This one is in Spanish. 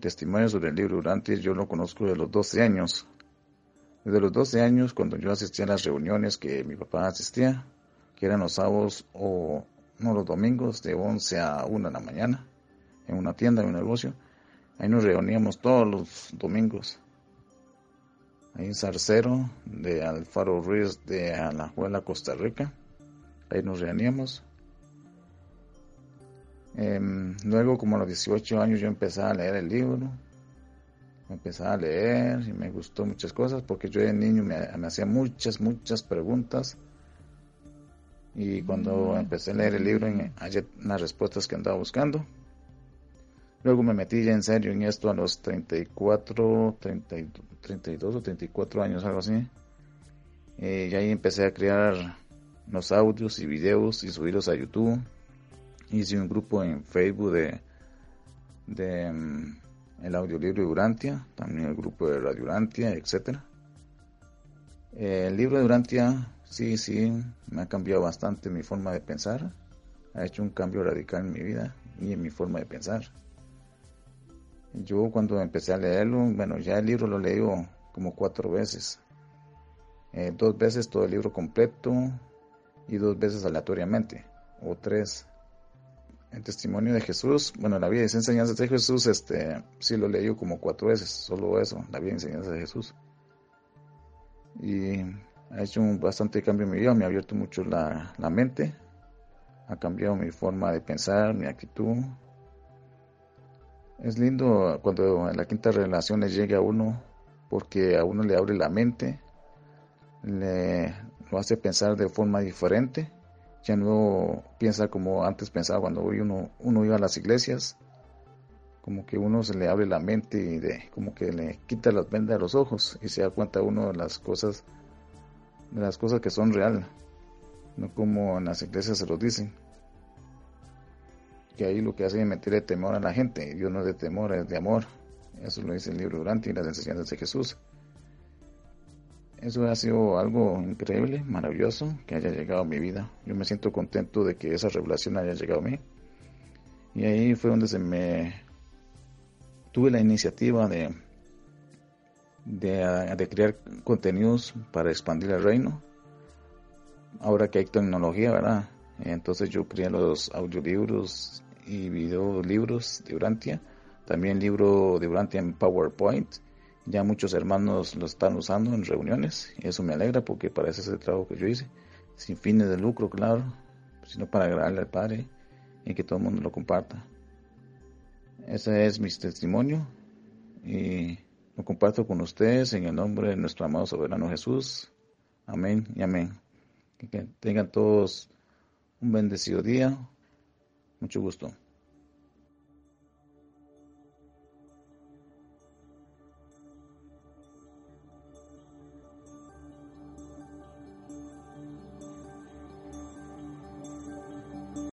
testimonio sobre el libro Urantia yo lo conozco de los 12 años. Desde los 12 años, cuando yo asistía a las reuniones que mi papá asistía, que eran los sábados o no los domingos, de 11 a 1 de la mañana, en una tienda, en un negocio, ahí nos reuníamos todos los domingos. Ahí en Zarcero, de Alfaro Ruiz, de Alajuela, Costa Rica. Ahí nos reuníamos. Em, luego, como a los 18 años, yo empecé a leer el libro. Empecé a leer y me gustó muchas cosas porque yo de niño me, me hacía muchas, muchas preguntas. Y cuando empecé a leer el libro, hallé las respuestas que andaba buscando. Luego me metí ya en serio en esto a los 34, 30 y- 32 o 34 años, algo así. Eh, y ahí empecé a crear los audios y videos y subirlos a YouTube hice un grupo en Facebook de, de mm, el audiolibro de Urantia, también el grupo de Radio Urantia, etcétera. Eh, el libro de Urantia, sí, sí, me ha cambiado bastante mi forma de pensar, ha hecho un cambio radical en mi vida y en mi forma de pensar. Yo cuando empecé a leerlo, bueno, ya el libro lo leí como cuatro veces. Eh, dos veces todo el libro completo y dos veces aleatoriamente, o tres el testimonio de Jesús, bueno, la vida y enseñanzas de Jesús, este, sí lo leí como cuatro veces, solo eso, la vida y enseñanzas de Jesús. Y ha hecho un bastante cambio en mi vida, me ha abierto mucho la, la mente, ha cambiado mi forma de pensar, mi actitud. Es lindo cuando en la quinta relación le llegue a uno, porque a uno le abre la mente, le lo hace pensar de forma diferente ya no piensa como antes pensaba cuando uno, uno iba a las iglesias, como que uno se le abre la mente y de, como que le quita las vendas de los ojos y se da cuenta uno de las cosas, de las cosas que son real, no como en las iglesias se los dicen. Que ahí lo que hace es meterle temor a la gente, Dios no es de temor, es de amor. Eso lo dice el libro Durante y las enseñanzas de Jesús. Eso ha sido algo increíble, maravilloso, que haya llegado a mi vida. Yo me siento contento de que esa revelación haya llegado a mí. Y ahí fue donde se me tuve la iniciativa de, de, de crear contenidos para expandir el reino. Ahora que hay tecnología, ¿verdad? Entonces yo creé los audiolibros y videolibros de Urantia. También libro de Urantia en PowerPoint ya muchos hermanos lo están usando en reuniones y eso me alegra porque para ese trabajo que yo hice, sin fines de lucro, claro, sino para agradarle al Padre y que todo el mundo lo comparta. Ese es mi testimonio y lo comparto con ustedes en el nombre de nuestro amado soberano Jesús. Amén y amén. Que tengan todos un bendecido día. Mucho gusto.